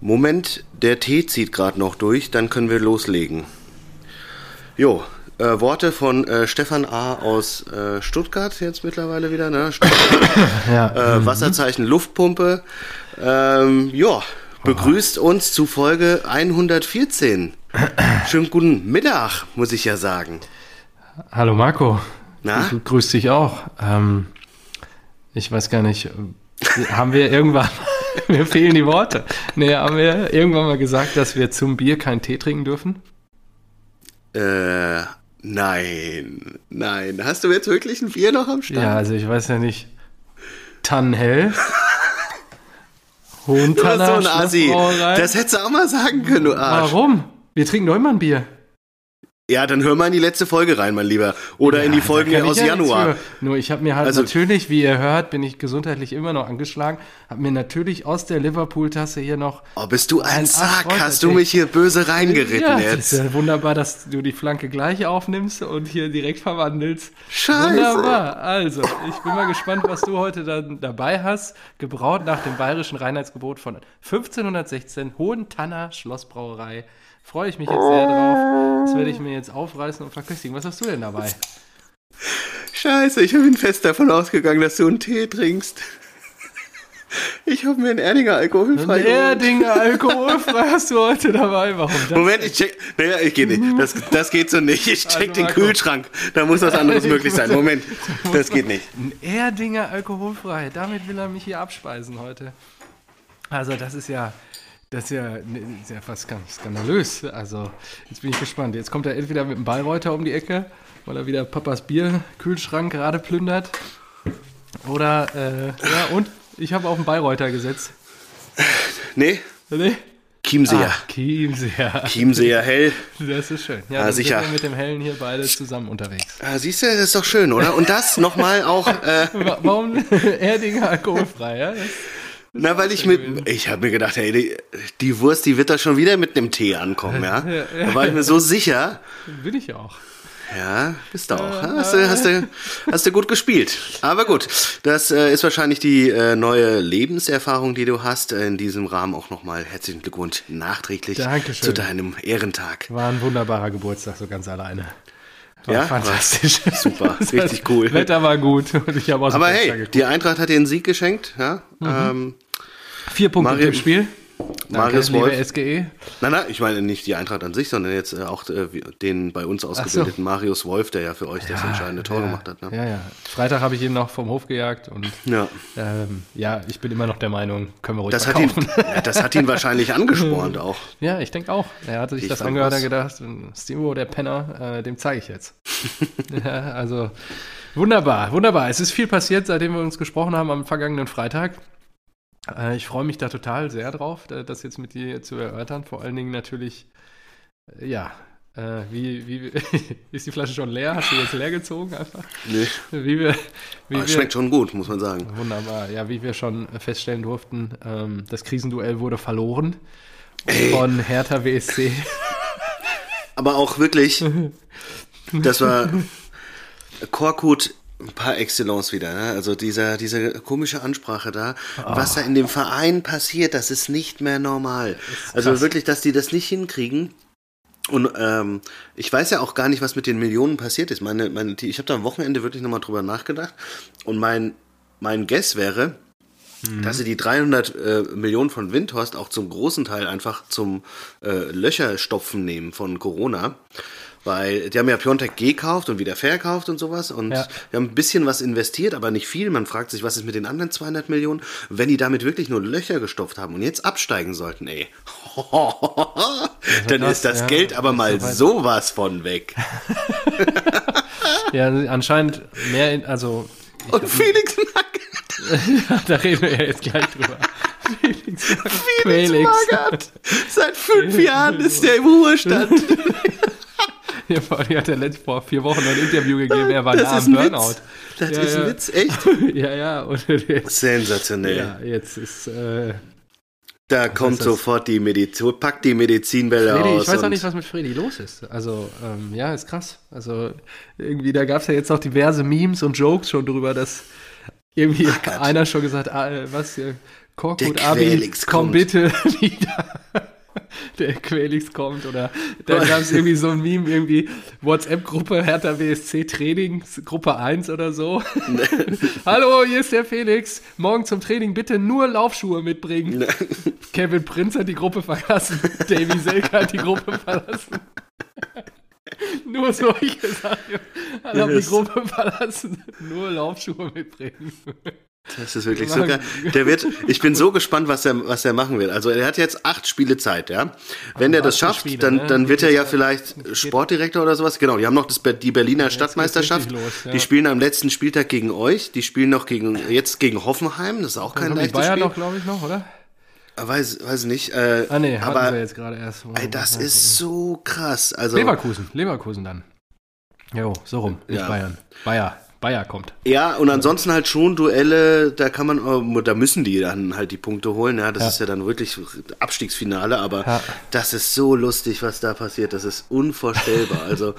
Moment, der Tee zieht gerade noch durch, dann können wir loslegen. Jo, äh, Worte von äh, Stefan A. aus äh, Stuttgart jetzt mittlerweile wieder, ne? Stuttgart, Ja. äh, Wasserzeichen Luftpumpe. Ähm, ja, begrüßt uns zu Folge 114. Schönen guten Mittag, muss ich ja sagen. Hallo Marco. Na? Du grüß dich auch. Ähm, ich weiß gar nicht, äh, haben wir irgendwann, mir fehlen die Worte. Nee, haben wir irgendwann mal gesagt, dass wir zum Bier keinen Tee trinken dürfen? Äh, nein, nein. Hast du jetzt wirklich ein Bier noch am Start? Ja, also ich weiß ja nicht. Tannenhell. Du bist so ein Assi. Das hättest du auch mal sagen können, du Arsch. Warum? Wir trinken doch immer ein Bier. Ja, dann hör mal in die letzte Folge rein, mein Lieber. Oder in die Ja, Folgen aus ja Januar. Nur ich habe mir halt Also- natürlich, wie ihr hört, bin ich gesundheitlich immer noch angeschlagen, habe mir natürlich aus der Liverpool-Tasse hier noch Oh, bist du ein Sack? Arschloch, Hast du mich hier böse reingeritten ja, Das jetzt? ist ja wunderbar, dass du die Flanke gleich aufnimmst und hier direkt verwandelst. Scheiße. Wunderbar. Also, ich bin mal gespannt, was du heute dann dabei hast. Gebraut nach dem bayerischen Reinheitsgebot von 1516, Hohentanner Schlossbrauerei. Freue ich mich jetzt sehr drauf. Das werde ich mir jetzt aufreißen und verköstigen. Was hast du denn dabei? Scheiße, ich bin fest davon ausgegangen, dass du einen Tee trinkst. Ich habe mir einen Erdinger alkoholfrei Ein. Erdinger alkoholfrei hast du heute dabei. Warum das? Moment, ich check. Naja, ich gehe nicht. Das, das geht so nicht. Ich check Also, den Marco. Kühlschrank. Da muss was anderes möglich sein. Moment, das geht nicht. Ein Erdinger alkoholfrei. Damit will er mich hier abspeisen heute. Also das ist ja, das ist ja, ne, ist ja fast ganz skandalös. Also jetzt bin ich gespannt. Jetzt kommt er entweder mit dem Bayreuther um die Ecke, weil er wieder Papas Bierkühlschrank gerade plündert. Oder, äh, ja, und ich habe auf den Bayreuther gesetzt. Nee, Nee? Chiemseer. Ah, Chiemseer. Chiemseer hell. Das ist schön. Ja, Ah, sicher. mit dem Hellen hier beide zusammen unterwegs. Ah, siehst du, das ist doch schön, oder? Und das nochmal auch, äh, Wa- Warum Erdinger alkoholfrei, ja? Das, na, weil ich mit, ich habe mir gedacht, hey, die, die Wurst, die wird da schon wieder mit einem Tee ankommen, ja? Ja, ja. Da war ich mir so sicher. bin ich auch. Ja, bist du auch. Hast du, hast, du, hast du gut gespielt. Aber gut, das äh, ist wahrscheinlich die äh, neue Lebenserfahrung, die du hast. Äh, In diesem Rahmen auch nochmal herzlichen Glückwunsch nachträglich Dankeschön. zu deinem Ehrentag. War ein wunderbarer Geburtstag, so ganz alleine. War Ja? fantastisch. Super, richtig cool. Wetter war gut und ich habe aus dem Aber hey, die Eintracht hat dir einen Sieg geschenkt. Ja? Mhm. Ähm, Vier Punkte Mario- im Spiel. Marius liebe Wolf. SGE. Nein, nein, ich meine nicht die Eintracht an sich, sondern jetzt äh, auch äh, den bei uns ausgebildeten Marius Wolf, der ja für euch das entscheidende Tor ja, gemacht hat. Ne? Ja, ja. Freitag habe ich ihn noch vom Hof gejagt und Ja. ähm, ja, ich bin immer noch der Meinung, können wir ruhig Das, hat ihn, ja, das hat ihn wahrscheinlich angespornt auch. ja, ich denke auch. Er hatte sich Ich das angehört und gedacht, Stimo, der Penner, äh, dem zeige ich jetzt. ja, also wunderbar, wunderbar. Es ist viel passiert, seitdem wir uns gesprochen haben am vergangenen Freitag. Äh, ich freue mich da total sehr drauf, da- das jetzt mit dir zu erörtern. Vor allen Dingen natürlich, äh, ja, äh, wie, wie ist die Flasche schon leer? Hast du jetzt leer gezogen einfach? Nee. Wie wir, wie Aber wir schmeckt schon gut, muss man sagen. Wunderbar. Ja, wie wir schon feststellen durften, ähm, das Krisenduell wurde verloren Ey. von Hertha WSC. Aber auch wirklich, das war Korkut par excellence wieder. Ne? Also dieser, diese komische Ansprache da, was da in dem Verein passiert, das ist nicht mehr normal. Also wirklich, dass die das nicht hinkriegen. Und ähm, ich weiß ja auch gar nicht, was mit den Millionen passiert ist. Meine, meine, ich habe da am Wochenende wirklich nochmal drüber nachgedacht. Und mein, mein Guess wäre, dass sie die 300 äh, Millionen von Windhorst auch zum großen Teil einfach zum äh, Löcherstopfen nehmen von Corona. Weil die haben ja Piontek gekauft und wieder verkauft und sowas. Und Ja. wir haben ein bisschen was investiert, aber nicht viel. Man fragt sich, was ist mit den anderen 200 Millionen? Wenn die damit wirklich nur Löcher gestopft haben und jetzt absteigen sollten, ey. dann das, ist das ja, Geld aber mal sowas von weg. Ja, anscheinend mehr, in, also Und Felix Magath, da reden wir ja jetzt gleich drüber. Felix, Felix Magath, seit fünf Jahren ist der im Ruhestand. Ja, allem hat er letzt, vor vier Wochen noch ein Interview gegeben, er war Das nah am Burnout. Witz. Das Ja, ist ein ja. Witz, echt? Ja, ja, und jetzt, Sensationell. ja, jetzt ist, äh, Da kommt sofort die Medizin, packt die Medizinbälle Freddy, aus. ich weiß auch nicht, was mit Freddy los ist. Also, ähm, ja, ist krass. Also, irgendwie, da gab es ja jetzt auch diverse Memes und Jokes schon drüber, dass irgendwie einer schon gesagt, ah, äh, was, äh, Korkut, Der Abi, komm kommt. bitte wieder. Der Quelix kommt oder da gab es irgendwie so ein Meme, irgendwie WhatsApp-Gruppe Hertha BSC Training, Gruppe 1 oder so. Hallo, hier ist der Felix. Morgen zum Training bitte nur Laufschuhe mitbringen. Kevin Prinz hat die Gruppe verlassen. Davy Selke hat die Gruppe verlassen. Nur solche Sachen. Alle haben die Gruppe verlassen. Nur Laufschuhe mitbringen. Das ist wirklich Wir so geil. Der wird, ich bin so gespannt, was er, was er machen wird. Also er hat jetzt acht Spiele Zeit, ja. Wenn er das schafft, Spiele, dann, ne? dann wird er ja vielleicht Sportdirektor oder sowas. Genau, die haben noch das, die Berliner Stadtmeisterschaft. richtig los, ja. Die spielen am letzten Spieltag gegen euch. Die spielen noch gegen, jetzt gegen Hoffenheim. Das ist auch kein leichtes Bayern Spiel. noch, glaube ich, noch, oder? Weiß, weiß nicht. Äh, Ah, nee, aber sie jetzt gerade erst. ey, das ist so krass. Also, Leverkusen, Leverkusen dann. Jo, so rum, nicht Ja. Bayern. Bayer, Bayer kommt. Ja, und ansonsten halt schon Duelle, da kann man, äh, da müssen die dann halt die Punkte holen. Ja, das Ja. ist ja dann wirklich Abstiegsfinale, aber Ja. das ist so lustig, was da passiert. Das ist unvorstellbar. Also,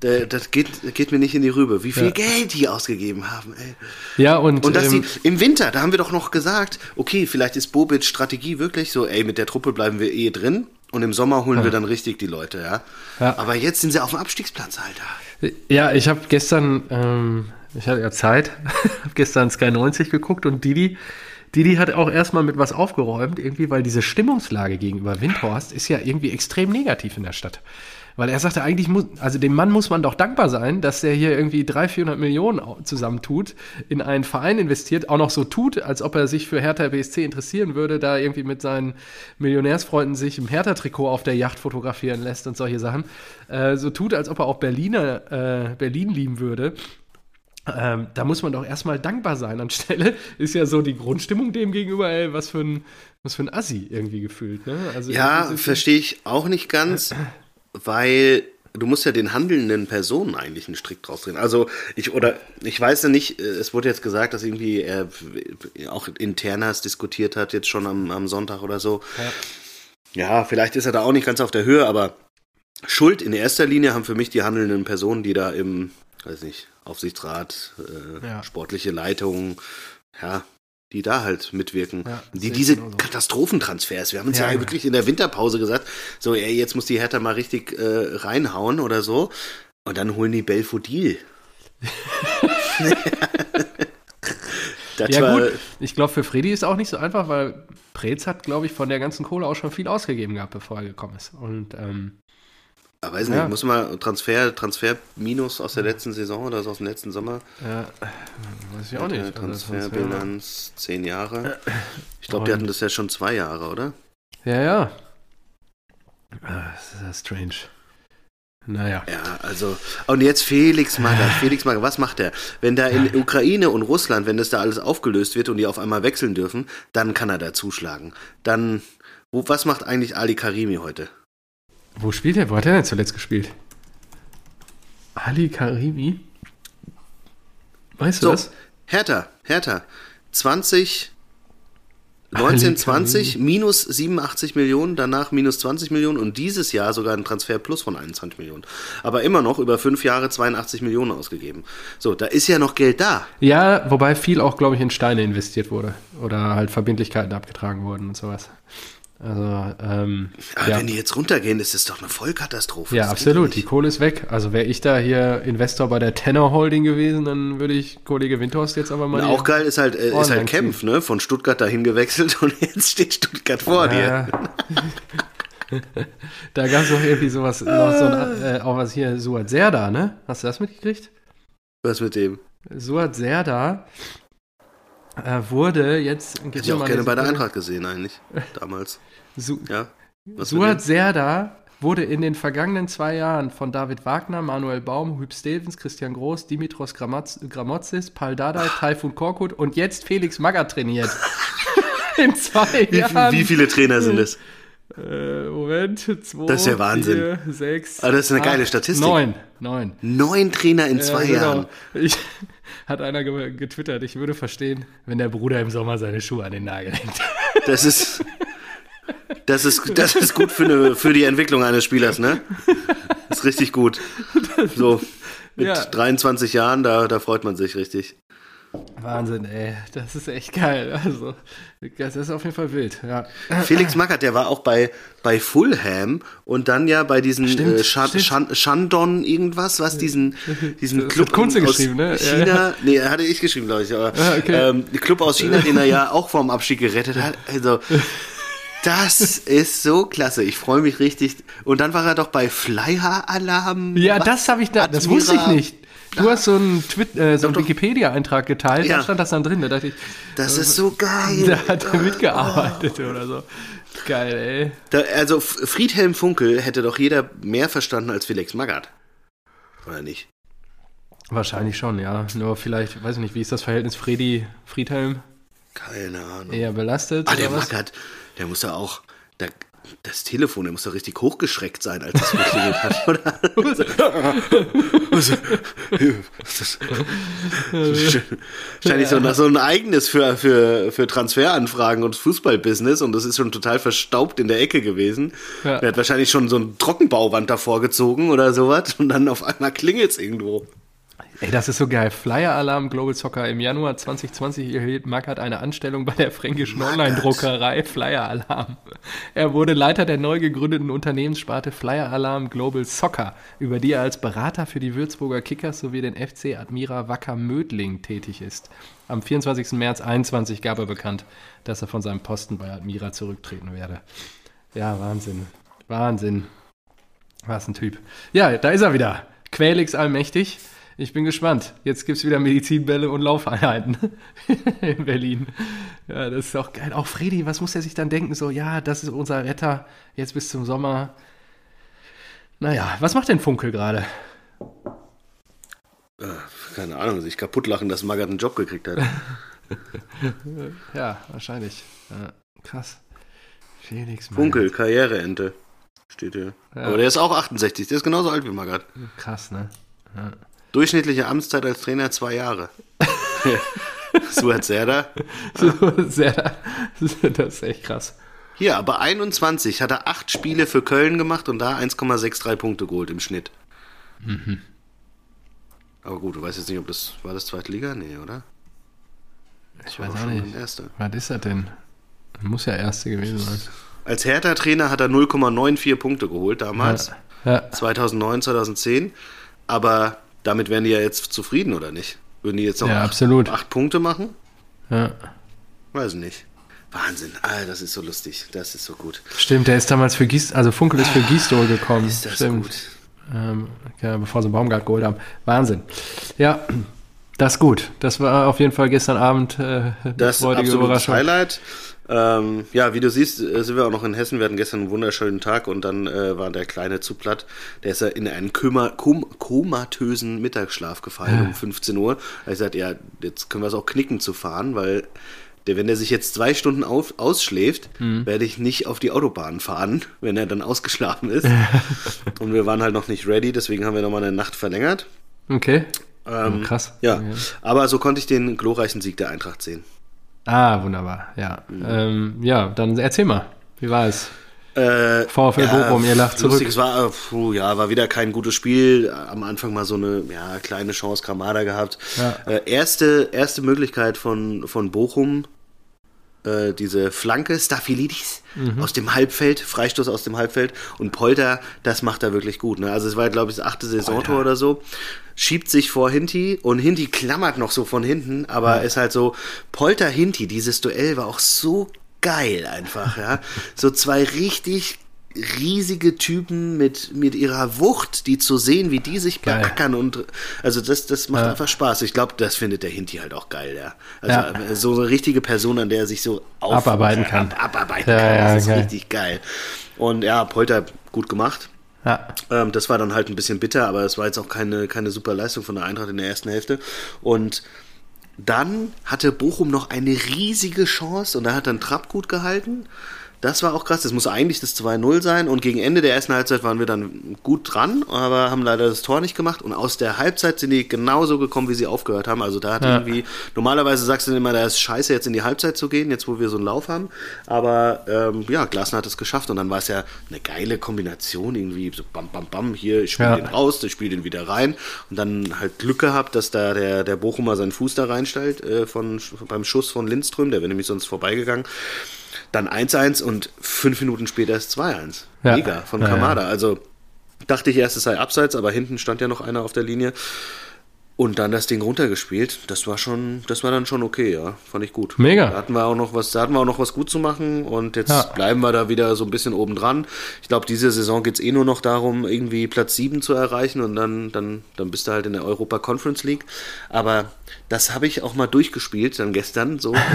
da- das geht, geht mir nicht in die Rübe, wie viel Ja. Geld die ausgegeben haben, ey. Ja, und, Und dass ähm, die im Winter, da haben wir doch noch gesagt, okay, vielleicht ist Bobic Strategie wirklich so, ey, mit der Truppe bleiben wir eh drin und im Sommer holen wir dann richtig die Leute, ja. Ja. Aber jetzt sind sie auf dem Abstiegsplatz, Alter. ja, ich habe gestern, ähm, ich hatte ja Zeit, habe gestern Sky 90 geguckt und Didi, Didi hat auch erstmal mit was aufgeräumt, irgendwie, weil diese Stimmungslage gegenüber Windhorst ist ja irgendwie extrem negativ in der Stadt. Weil er sagte, eigentlich muss, also dem Mann muss man doch dankbar sein, dass er hier irgendwie 300, 400 Millionen zusammentut, in einen Verein investiert, auch noch so tut, als ob er sich für Hertha BSC interessieren würde, da irgendwie mit seinen Millionärsfreunden sich im Hertha-Trikot auf der Yacht fotografieren lässt und solche Sachen. Äh, so tut, als ob er auch Berliner, äh, Berlin lieben würde. Ähm, da muss man doch erstmal dankbar sein. Anstelle ist ja so die Grundstimmung dem gegenüber, ey, was für ein, was für ein Assi irgendwie gefühlt. Ne? Also Ja, verstehe ich auch nicht ganz, weil du musst ja den handelnden Personen eigentlich einen Strick draus drehen. Also ich oder ich weiß ja nicht, äh, es wurde jetzt gesagt, dass irgendwie er auch internas diskutiert hat, jetzt schon am, am Sonntag oder so. Ja. vielleicht ist er da auch nicht ganz auf der Höhe, aber Schuld in erster Linie haben für mich die handelnden Personen, die da im, weiß nicht, Aufsichtsrat, äh, Ja. sportliche Leitung, ja, die da halt mitwirken. Ja, die diese genauso. Katastrophentransfers, wir haben uns ja, Ja. wirklich in der Winterpause gesagt, so, ey, jetzt muss die Hertha mal richtig äh, reinhauen oder so. Und dann holen die Belfodil. Ja war, gut, ich glaube für Freddy ist auch nicht so einfach, weil Preetz hat, glaube ich, von der ganzen Kohle auch schon viel ausgegeben gehabt, bevor er gekommen ist. Und ähm, Ah, weiß nicht, Ja. muss mal Transfer, Transfer minus aus der letzten Saison oder so aus dem letzten Sommer. ja, weiß ich auch nicht. Äh, Also Transfer- Transferbilanz, zehn Jahre. Ich glaube, die hatten das ja schon zwei Jahre, oder? Ja, ja. Ah, Das ist ja strange. Naja. Ja, also. Und jetzt Felix Magath. Felix Magath, was macht er? Wenn da in Ukraine und Russland, wenn das da alles aufgelöst wird und die auf einmal wechseln dürfen, dann kann er da zuschlagen. Dann, wo, was macht eigentlich Ali Karimi heute? Wo spielt er? Wo hat er denn zuletzt gespielt? Ali Karimi? Weißt du So, das? Hertha, Hertha. 20, Ali 19, 20, Karimi. minus 87 Millionen, danach minus 20 Millionen und dieses Jahr sogar ein Transfer plus von 21 Millionen. Aber immer noch über fünf Jahre 82 Millionen ausgegeben. So, da ist ja noch Geld da. Ja, wobei viel auch, glaube ich, in Steine investiert wurde. Oder halt Verbindlichkeiten abgetragen wurden und sowas. Also, ähm, Aber ja. wenn die jetzt runtergehen, ist das doch eine Vollkatastrophe. Ja, Das absolut. doch Die. Kohle ist weg. Also wäre ich da hier Investor bei der Tenor Holding gewesen, dann würde ich Kollege Windhorst jetzt aber mal. Die- auch geil ist halt, äh, ist halt. Kempf, ne? Von Stuttgart dahin gewechselt und jetzt steht Stuttgart vor dir. Ja. da gab es noch irgendwie sowas, noch so ein, äh, auch was hier, Suat Serda, ne? Hast du das mitgekriegt? Was mit dem? Suat Serda wurde jetzt. Hätte ich auch gerne bei der Eintracht gesehen, eigentlich. Damals. Su Ja. Was Suat? Serda wurde in den vergangenen zwei Jahren von David Wagner, Manuel Baum, Hüb Stevens, Christian Groß, Dimitros Gramaz- Gramotzis, Pal Dardai, Taifun Korkut und jetzt Felix Magath trainiert. in zwei Wie, Jahren. wie viele Trainer sind es? Äh, Moment, zwei, Das ist ja Wahnsinn. Vier, sechs. Aber das ist eine geile acht, Statistik. Neun. Neun. Neun Trainer in zwei Ja, genau. Jahren. Ich, hat einer ge getwittert, ich würde verstehen, wenn der Bruder im Sommer seine Schuhe an den Nagel hängt. Das ist. Das ist, das ist gut für, eine, für die Entwicklung eines Spielers, ne? Das ist richtig gut. So, mit Ja. 23 Jahren, da, da freut man sich richtig. Wahnsinn, ey. Das ist echt geil. Also, das ist auf jeden Fall wild, ja. Felix Magath, der war auch bei, bei Fulham und dann ja bei diesen Stimmt, äh, Shan. Shan, Shandon irgendwas, was diesen, diesen Das Club Kunze aus geschrieben, ne? China, nee, hatte ich geschrieben, glaube ich, aber Ah, okay. ähm, Club aus China, den er ja auch vorm Abstieg gerettet hat, also das ist so klasse, ich freue mich richtig. Und dann war er doch bei Flyer Alarm. Ja, Was? das habe ich da, das wusste ich nicht. Du hast so einen, äh, so einen. Wikipedia-Eintrag geteilt, Ja. da stand das dann drin. Da dachte ich, Das ist so geil. da hat er mitgearbeitet oder so. Geil, ey. Da, also Friedhelm Funkel hätte doch jeder mehr verstanden als Felix Magath. Oder nicht? Wahrscheinlich schon, ja. Nur vielleicht, weiß ich nicht, wie ist das Verhältnis Freddy Friedhelm? Keine Ahnung. Eher belastet? Ah, der was? Magath, der muss ja auch. Der, das Telefon, der muss doch richtig hochgeschreckt sein, als es geklingelt hat, oder? Wahrscheinlich so, so ein eigenes für, für, für Transferanfragen und Fußballbusiness und das ist schon total verstaubt in der Ecke gewesen. Ja. Der hat wahrscheinlich schon so ein Trockenbauwand davor gezogen oder sowas und dann auf einmal klingelt es irgendwo. Ey, das ist so geil. Flyer Alarm Global Soccer. Im Januar 2020 erhielt Magath eine Anstellung bei der fränkischen Online-Druckerei Flyer Alarm. Er wurde Leiter der neu gegründeten Unternehmenssparte Flyer Alarm Global Soccer, über die er als Berater für die Würzburger Kickers sowie den FC Admira Wacker Mödling tätig ist. Am 24. März 21 gab er bekannt, dass er von seinem Posten bei Admira zurücktreten werde. Ja, Wahnsinn. Wahnsinn. Was ein Typ. Ja, da ist er wieder. Quälix allmächtig. Ich bin gespannt. Jetzt gibt es wieder Medizinbälle und Laufeinheiten in Berlin. Ja, das ist auch geil. Auch Freddy, was muss er sich dann denken? So, ja, das ist unser Retter. Jetzt bis zum Sommer. Naja, was macht denn Funkel gerade? Äh, keine Ahnung, sich kaputt lachen, dass Magath einen Job gekriegt hat. Ja, wahrscheinlich. Ja, krass. Felix Funkel, Karriereente. Steht hier. Ja. Aber der ist auch 68, der ist genauso alt wie Magath. Krass, ne? Durchschnittliche Amtszeit als Trainer zwei Jahre. Suat Serdar. So sehr, das ist echt krass. Hier, aber 21 hat er acht Spiele für Köln gemacht und da 1,63 Punkte geholt im Schnitt. Aber gut, du weißt jetzt nicht, ob das war das zweite Liga? Nee, oder? Ich weiß auch nicht. ein Erster. Was ist das denn? Muss ja Erste gewesen sein. Als Hertha-Trainer hat er 0,94 Punkte geholt damals. Ja. 2009, 2010. Aber damit wären die ja jetzt zufrieden, oder nicht? Würden die jetzt noch Ja, acht, absolut. acht Punkte machen? ja. Weiß nicht. Wahnsinn. Ah, das ist so lustig. Das ist so gut. Stimmt, der ist damals für Gieß, also Funkel ist für Gießdol gekommen. Ist das Stimmt. gut. Ähm, ja, bevor sie Baumgart geholt haben. Wahnsinn. Ja, das ist gut. Das war auf jeden Fall gestern Abend äh, Das freudige absolutes Überraschung. Highlight. Ähm, ja, wie du siehst, äh, sind wir auch noch in Hessen. Wir hatten gestern einen wunderschönen Tag und dann äh, war der Kleine zu platt. Der ist ja in einen Koma, kom, komatösen Mittagsschlaf gefallen um 15 Uhr. Er hat gesagt, ja, jetzt können wir es auch knicken zu fahren, weil der, wenn der sich jetzt zwei Stunden auf, ausschläft, Mhm. werde ich nicht auf die Autobahn fahren, wenn er dann ausgeschlafen ist. und wir waren halt noch nicht ready, deswegen haben wir nochmal eine Nacht verlängert. Okay. Ähm, krass. Ja, Okay. aber so konnte ich den glorreichen Sieg der Eintracht sehen. Ah, wunderbar. Ja. Mhm. Ähm, ja, dann erzähl mal. Wie war es? Äh, VfL Bochum, ihr lacht zurück. Es war, äh, puh, ja, war wieder kein gutes Spiel. Am Anfang mal so eine ja, kleine Chance Kamada gehabt. Ja. Äh, erste, erste Möglichkeit von, von Bochum, äh, diese Flanke, Staphylidis Mhm. aus dem Halbfeld, Freistoß aus dem Halbfeld und Polter, das macht er wirklich gut. Ne? Also es war, glaube ich, das achte Saisontor oder so. Schiebt sich vor Hinti und Hinti klammert noch so von hinten, aber ist halt so, Polter Hinti, dieses Duell war auch so geil einfach, ja. So zwei richtig riesige Typen mit, mit ihrer Wucht, die zu sehen, wie die sich Geil. beackern und also das, das macht Ja. einfach Spaß. Ich glaube, das findet der Hinti halt auch geil, ja. Ja. Also so eine richtige Person, an der er sich so auf, Abarbeiten kann. Ab, abarbeiten kann. ja, das ist geil. richtig geil. Und ja, Polter gut gemacht. Ja. Ähm, das war dann halt ein bisschen bitter, aber es war jetzt auch keine, keine super Leistung von der Eintracht in der ersten Hälfte. Und dann hatte Bochum noch eine riesige Chance und da hat dann Trapp gut gehalten. Das war auch krass. Das muss eigentlich das 2-0 sein. Und gegen Ende der ersten Halbzeit waren wir dann gut dran, aber haben leider das Tor nicht gemacht. Und aus der Halbzeit sind die genauso gekommen, wie sie aufgehört haben. Also da hat ja. irgendwie, normalerweise sagst du immer, da ist scheiße, jetzt in die Halbzeit zu gehen, jetzt wo wir so einen Lauf haben. Aber ähm, ja, Glasner hat es geschafft. Und dann war es ja eine geile Kombination, irgendwie so bam, bam, bam, hier, ich spiele ja. den raus, ich spiele den wieder rein. Und dann halt Glück gehabt, dass da der, der Bochumer seinen Fuß da reinstellt äh, von, beim Schuss von Lindström. Der wäre nämlich sonst vorbeigegangen. Dann 1-1 und fünf Minuten später ist 2-1. Ja. Mega von Kamada. Ja, ja. Also dachte ich erst, es sei abseits, aber hinten stand ja noch einer auf der Linie. Und dann das Ding runtergespielt. Das war schon, das war dann schon okay, ja. Fand ich gut. Mega. Da hatten wir auch noch was, da hatten wir auch noch was gut zu machen und jetzt ja. bleiben wir da wieder so ein bisschen oben dran. Ich glaube, diese Saison geht es eh nur noch darum, irgendwie Platz 7 zu erreichen und dann, dann, dann bist du halt in der Europa Conference League. Aber das habe ich auch mal durchgespielt, dann gestern so.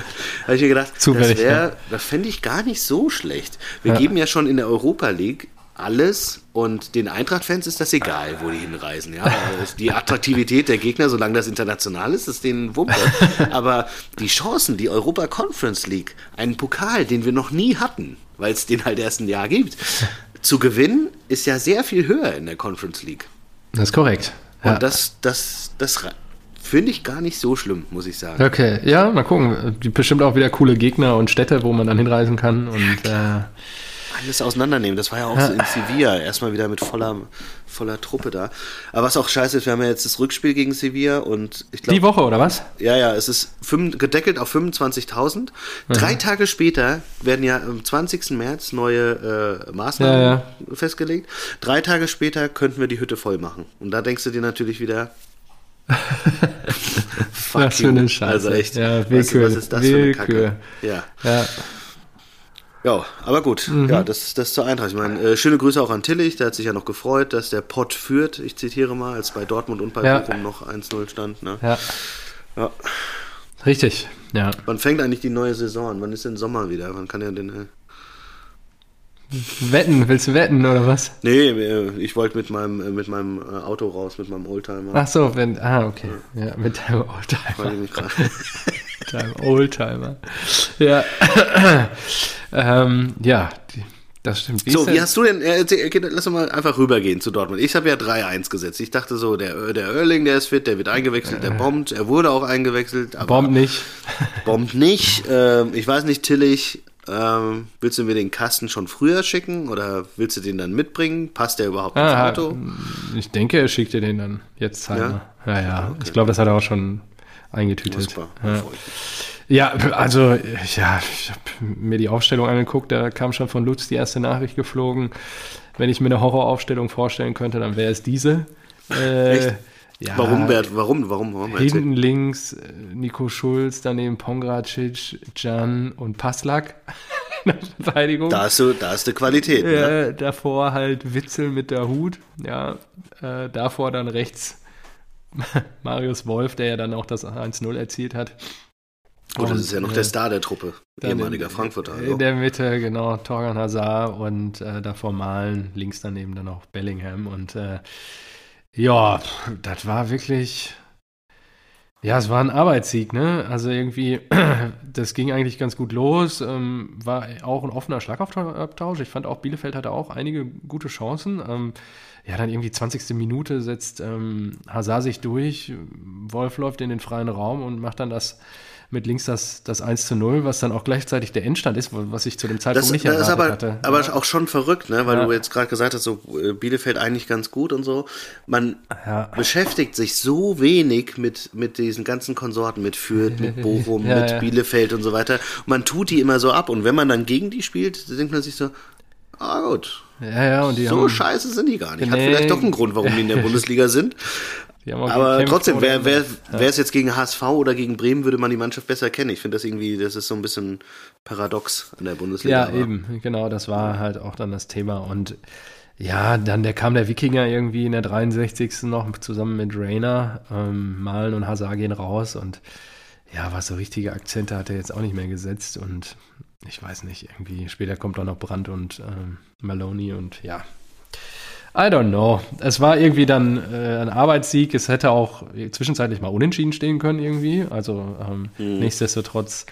habe ich mir gedacht, Zufällig, das wäre, ja. das fände ich gar nicht so schlecht. Wir ja. geben ja schon in der Europa League alles und den Eintracht-Fans ist das egal, wo die hinreisen. Ja? Also die Attraktivität der Gegner, solange das international ist, ist denen Wumpe. Aber die Chancen, die Europa Conference League, einen Pokal, den wir noch nie hatten, weil es den halt erst ein Jahr gibt, zu gewinnen, ist ja sehr viel höher in der Conference League. Das ist korrekt. Ja. Und das, das, das finde ich gar nicht so schlimm, muss ich sagen. Okay, ja, mal gucken. Bestimmt auch wieder coole Gegner und Städte, wo man dann hinreisen kann. Und äh, alles auseinandernehmen. Das war ja auch so in Sevilla. Erstmal wieder mit voller, voller Truppe da. Aber was auch scheiße ist, wir haben ja jetzt das Rückspiel gegen Sevilla und ich glaube. Die Woche, oder was? Ja, ja, es ist fünf, gedeckelt auf 25.000. Drei Tage später werden ja am 20. März neue äh, Maßnahmen ja, ja. festgelegt. Drei Tage später könnten wir die Hütte voll machen. Und da denkst du dir natürlich wieder. Fuck was für eine Scheiße. Also echt. Ja, Willkür. Was, was ist das Willkür. für eine Kacke? Ja. ja. Ja, aber gut. Mhm. Ja, das, das zur Eintracht. Ich meine, äh, schöne Grüße auch an Tillich. Der hat sich ja noch gefreut, dass der Pott führt. Ich zitiere mal, als bei Dortmund und bei ja. Bochum noch 1-0 stand. Ne? Ja. ja. Richtig, ja. Wann fängt eigentlich die neue Saison an? Wann ist denn Sommer wieder? Wann kann er denn. Äh Wetten, willst du wetten oder was? Nee, äh, ich wollte mit meinem, äh, mit meinem Auto raus, mit meinem Oldtimer. Ach so, wenn, ah, okay. Ja, ja mit deinem Oldtimer. deinem Oldtimer. Ja. Ähm, ja, die, das stimmt. Wie so, wie hast du denn, äh, lass uns mal einfach rübergehen zu Dortmund. Ich habe ja 3-1 gesetzt. Ich dachte so, der, der Erling, der ist fit, der wird eingewechselt, der äh. bombt. Er wurde auch eingewechselt. Aber bombt nicht. Bombt nicht. Ähm, ich weiß nicht, Tillich, ähm, willst du mir den Kasten schon früher schicken oder willst du den dann mitbringen? Passt der überhaupt ins ah, Auto? Ich denke, er schickt dir den dann jetzt halt. Ja, ja. ja. Okay. Ich glaube, das hat er auch schon eingetütet. Super, ja. Ja, also ja, ich habe mir die Aufstellung angeguckt, da kam schon von Lutz die erste Nachricht geflogen. Wenn ich mir eine Horroraufstellung vorstellen könnte, dann wäre es diese. Äh? Ja, warum, warum, warum, warum? Hinten links äh, Nico Schulz, daneben Pongracic, Jan und Paslak. Verteidigung. Da ist, du, da ist die Qualität. Äh, ne? Davor halt Witzel mit der Hut. Ja, äh, davor dann rechts Marius Wolf, der ja dann auch das 1-0 erzielt hat. Oh, das ist ja noch der Star der Truppe, ehemaliger Frankfurter. Also. In der Mitte, genau, Torgan Hazard und äh, davor Malen, links daneben dann auch Bellingham. Und äh, ja, das war wirklich, ja, es war ein Arbeitssieg, ne? Also irgendwie, das ging eigentlich ganz gut los. Ähm, war auch ein offener Schlagabtausch. Ich fand auch, Bielefeld hatte auch einige gute Chancen. Ähm, ja, dann irgendwie 20. Minute setzt ähm, Hazard sich durch. Wolf läuft in den freien Raum und macht dann das mit links das, das 1 zu 0, was dann auch gleichzeitig der Endstand ist, was ich zu dem Zeitpunkt das, nicht erwartet das ist aber, hatte. Aber ja. auch schon verrückt, ne? weil ja. du jetzt gerade gesagt hast, so äh, Bielefeld eigentlich ganz gut und so. Man ja. beschäftigt sich so wenig mit, mit diesen ganzen Konsorten, mit Fürth, mit Bochum, mit Bielefeld und so weiter. Man tut die immer so ab und wenn man dann gegen die spielt, denkt man sich so, ah gut, ja, ja, und die so haben, scheiße sind die gar nicht. Hat nee. vielleicht doch einen Grund, warum die in der Bundesliga sind. Aber trotzdem, wer, wer, ja. wäre es jetzt gegen HSV oder gegen Bremen, würde man die Mannschaft besser kennen. Ich finde das irgendwie, das ist so ein bisschen paradox an der Bundesliga. Ja, eben, genau, das war halt auch dann das Thema. Und ja, dann der kam der Wikinger irgendwie in der 63. noch zusammen mit Rainer. Ähm, Malen und Hazard gehen raus und ja, was so richtige Akzente hat er jetzt auch nicht mehr gesetzt. Und ich weiß nicht, irgendwie später kommt auch noch Brandt und ähm, Maloney und ja, I don't know. Es war irgendwie dann äh, ein Arbeitssieg. Es hätte auch zwischenzeitlich mal unentschieden stehen können irgendwie. Also ähm, hm. nichtsdestotrotz.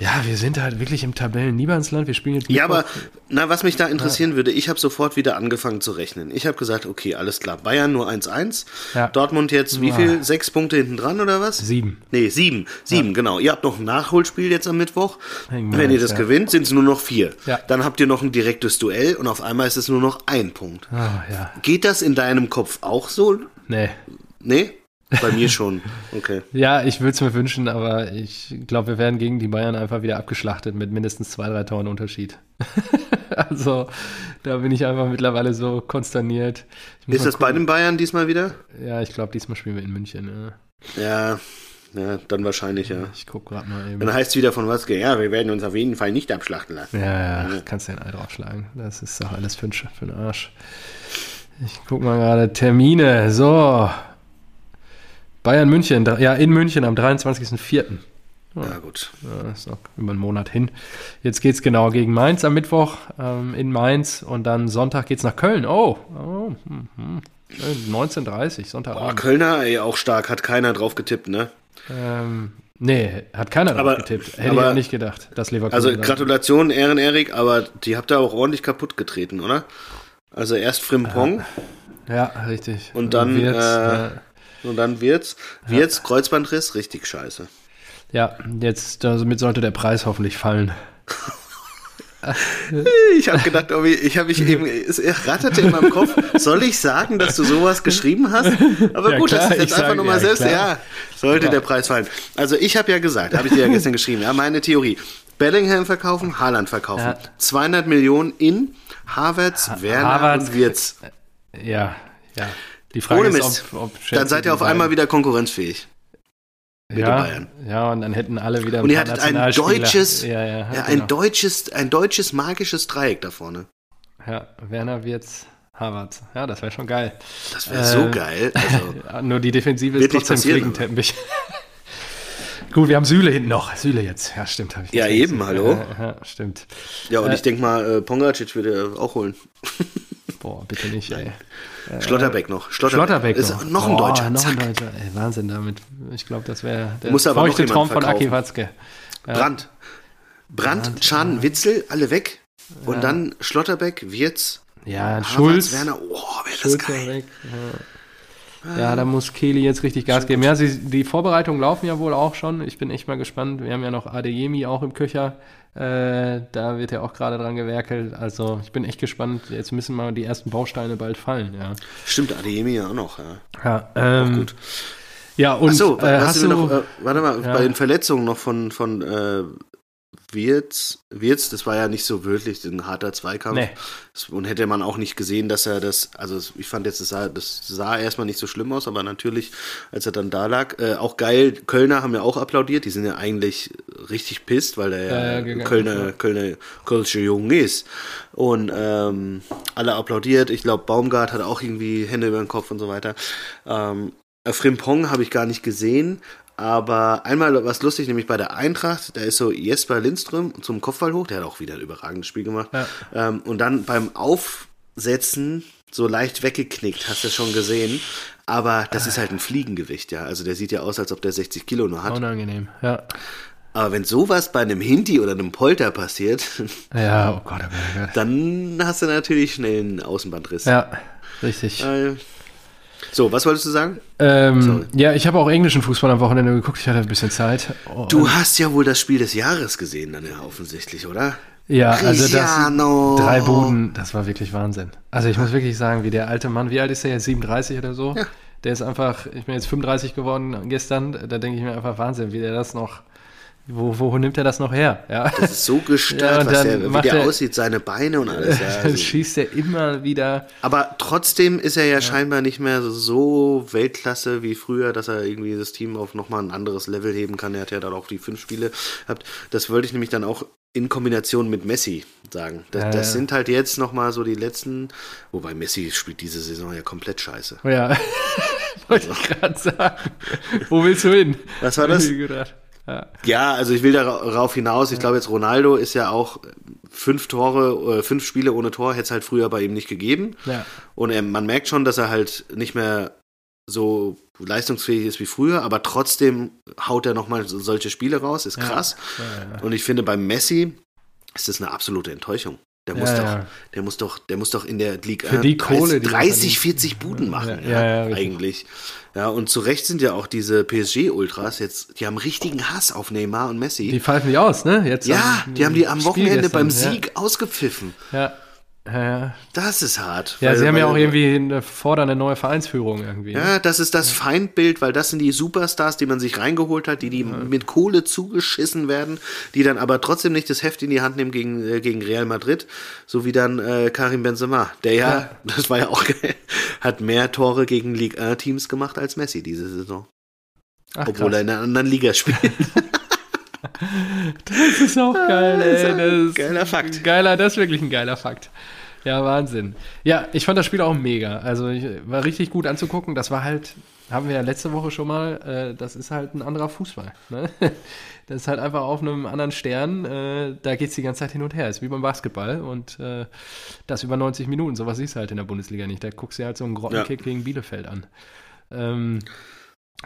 Ja, wir sind halt wirklich im Tabellen-Niemandsland. Wir spielen jetzt. Ja, aber na, was mich da interessieren würde, ich habe sofort wieder angefangen zu rechnen. Ich habe gesagt, okay, alles klar. Bayern nur 1-1. Ja. Dortmund jetzt wie Ja. viel? Sechs Punkte hinten dran oder was? Sieben. Nee, sieben. Sieben, genau. Ihr habt noch ein Nachholspiel jetzt am Mittwoch. Gegen Wenn ihr das ja. gewinnt, sind es nur noch vier. Ja. Dann habt ihr noch ein direktes Duell und auf einmal ist es nur noch ein Punkt. Ah, ja. Geht das in deinem Kopf auch so? Nee. Nee? Bei mir schon. Okay. Ja, ich würde es mir wünschen, aber ich glaube, wir werden gegen die Bayern einfach wieder abgeschlachtet mit mindestens zwei, drei Toren Unterschied. also, da bin ich einfach mittlerweile so konsterniert. Ist das bei den Bayern diesmal wieder? Ja, ich glaube, diesmal spielen wir in München. Ja. Ja, ja dann wahrscheinlich, ja. Ich gucke gerade mal eben. Dann heißt es wieder von was, ja, wir werden uns auf jeden Fall nicht abschlachten lassen. Ja, ja, kannst du den Ei draufschlagen. Das ist doch alles für den, für den Arsch. Ich guck mal gerade Termine. So. Bayern München, ja, in München am 23.04. Ja, gut. Ja, ist noch über einen Monat hin. Jetzt geht's genau gegen Mainz am Mittwoch ähm, in Mainz und dann Sonntag geht's nach Köln. Oh, oh hm, hm. Äh, 19.30 Boah, Sonntagabend. Kölner, ey, auch stark, hat keiner drauf getippt, ne? Ähm, nee, hat keiner drauf Aber- getippt. Hätte ich aber- auch nicht gedacht, dass Leverkusen. Also Gratulation, Ehren Erik, aber die habt ihr auch ordentlich kaputt getreten, oder? Also erst Frimpong Ja, richtig. Und dann, Wirtz, äh, ja. Und dann Wirtz. Wirtz, Kreuzbandriss, richtig scheiße. Ja, jetzt damit sollte der Preis hoffentlich fallen. Ich habe gedacht, Obi, ich habe mich eben, es ratterte in meinem Kopf, soll ich sagen, dass du sowas geschrieben hast? Aber Ja, gut, klar, das ist jetzt einfach sag- nochmal ja, selbst, klar. ja, sollte der Preis fallen. Also ich habe ja gesagt, habe ich dir ja gestern geschrieben, ja, meine Theorie. Bellingham verkaufen, Haaland verkaufen. Ja. 200 Millionen in Havertz, Werner Havertz- und Wirtz. Ja, ja. Die Frage Ohne ist, Mist. ob, ob Dann seid ihr auf einmal wieder konkurrenzfähig. mit ja, Bayern. Ja, und dann hätten alle wieder Und ihr hattet ein deutsches, ja, ja, ja, genau. ein deutsches, ein deutsches magisches Dreieck da vorne. ja, Werner Wirtz, Harvard. Ja, das wäre schon geil. Das wäre so Äh, geil. Also, nur die Defensive ist trotzdem Fliegenteppich. Gut, wir haben Süle hinten noch. Süle jetzt. Ja, stimmt. hab ich Ja, eben, gesehen. hallo. Ja, ja, stimmt. ja, und äh, ich denke mal, äh, Pongacic würde er auch holen. Boah, bitte nicht, ey. Schlotterbeck noch. Schlotterbeck, Schlotterbeck ist noch. noch ein Boah, Deutscher. Noch ein. Deutscher. Ey, Wahnsinn damit. Ich glaube, das wäre der Muss feuchte Traum von. Aki Watzke. Brandt. Brandt, Chan, Witzel, alle weg. Und dann Schlotterbeck, Wirtz, Ja, Havertz, Schulz. Werner. Oh, wäre das Schulz geil. weg. Ja. Ja, da muss Kehli jetzt richtig Gas geben. Ja, sie, die Vorbereitungen laufen ja wohl auch schon. Ich bin echt mal gespannt. Wir haben ja noch Adeyemi auch im Köcher. Äh, da wird ja auch gerade dran gewerkelt. Also ich bin echt gespannt. Jetzt müssen mal die ersten Bausteine bald fallen. Ja, Stimmt, Adeyemi ja auch noch. Ja. ja, ähm, gut. ja und Achso, äh, was hast du du noch, äh, warte mal, Ja. bei den Verletzungen noch von, von äh, Wirtz, Wirtz, das war ja nicht so wirklich ein harter Zweikampf. Nee. Und hätte man auch nicht gesehen, dass er das, also ich fand jetzt, das sah, das sah erstmal nicht so schlimm aus, aber natürlich, als er dann da lag, äh, auch geil, Kölner haben ja auch applaudiert, die sind ja eigentlich richtig pisst, weil er Ja, ja, gegangen Kölner, ja. Kölner, Kölsche Jung ist. Und ähm, alle applaudiert, ich glaube, Baumgart hat auch irgendwie Hände über den Kopf und so weiter. Ähm, äh, Frimpong habe ich gar nicht gesehen, aber einmal was lustig, nämlich bei der Eintracht, da ist so Jesper Lindström zum Kopfball hoch, der hat auch wieder ein überragendes Spiel gemacht. Ja. Ähm, und dann beim Aufsetzen so leicht weggeknickt, hast du schon gesehen. Aber das ist halt ein Fliegengewicht, ja. Also der sieht ja aus, als ob der 60 Kilo nur hat. unangenehm. Ja, Aber wenn sowas bei einem Hinti oder einem Polter passiert, ja, oh Gott, oh Gott, oh Gott. dann hast du natürlich schnell einen Außenbandriss. Ja, richtig. Äh, So, was wolltest du sagen? Ähm, ja, ich habe auch englischen Fußball am Wochenende geguckt. Ich hatte ein bisschen Zeit. Oh, Du hast ja wohl das Spiel des Jahres gesehen, dann ja offensichtlich, oder? ja, also das Cristiano. drei Buden, das war wirklich Wahnsinn. Also ich muss wirklich sagen, wie der alte Mann, wie alt ist er jetzt? 37 oder so? Ja. Der ist einfach, ich bin jetzt 35 geworden gestern. Da denke ich mir einfach Wahnsinn, wie der das noch, wo, wo nimmt er das noch her? Ja. Das ist so Ja, gestört, und was der, wie der er- aussieht, seine Beine und alles. Ja, Dann also. schießt er immer wieder. Aber trotzdem ist er ja, scheinbar nicht mehr so Weltklasse wie früher, dass er irgendwie das Team auf nochmal ein anderes Level heben kann. Er hat ja dann auch die fünf Spiele gehabt. Das wollte ich nämlich dann auch in Kombination mit Messi sagen. Das, Ja, das ja. sind halt jetzt nochmal so die letzten, wobei Messi spielt diese Saison ja komplett scheiße. Ja, wollte ich gerade sagen. Wo willst du hin? Was war das? Ja. Ja, also ich will darauf hinaus. Ich glaube jetzt Ronaldo ist ja auch fünf Tore, äh, fünf Spiele ohne Tor, hätte es halt früher bei ihm nicht gegeben. Ja. Und er, man merkt schon, dass er halt nicht mehr so leistungsfähig ist wie früher, aber trotzdem haut er nochmal so, solche Spiele raus, ist krass. Ja. Und ich finde, beim Messi ist das eine absolute Enttäuschung. Der muss, Ja, doch, ja. der muss doch, der muss doch in der Liga Für die 30, Kohle, die er 30 verdient. 40 Buden machen, Ja, eigentlich. Ja, und zu Recht sind ja auch diese PSG-Ultras jetzt, die haben richtigen Hass auf Neymar und Messi. Die pfeifen die aus, ne? Jetzt ja, am- die haben die am Wochenende gestern, beim Sieg ausgepfiffen. Ja. Ja, ja. Das ist hart. ja weil- sie haben ja weil- auch irgendwie eine, fordern eine neue Vereinsführung irgendwie. ne? Ja, das ist das Feindbild, weil das sind die Superstars, die man sich reingeholt hat, die, die mit Kohle zugeschissen werden, die dann aber trotzdem nicht das Heft in die Hand nehmen gegen, äh, gegen Real Madrid, so wie dann äh, Karim Benzema, der ja, Ja. das war ja auch geil, hat mehr Tore gegen Ligue 1 Teams gemacht als Messi diese Saison, Ach, obwohl krass. er in einer anderen Liga spielt. Das ist auch geil, Das ist ey. ein Das ist geiler Fakt. Geiler, das ist wirklich ein geiler Fakt. Ja, Wahnsinn. Ja, ich fand das Spiel auch mega. Also ich, war richtig gut anzugucken. Das war halt, haben wir ja letzte Woche schon mal, äh, das ist halt ein anderer Fußball. Ne? Das ist halt einfach auf einem anderen Stern. Äh, da geht es die ganze Zeit hin und her. Ist wie beim Basketball und äh, das über 90 Minuten. Sowas siehst du halt in der Bundesliga nicht. Da guckst du dir halt so einen Grottenkick gegen Bielefeld an. Ähm,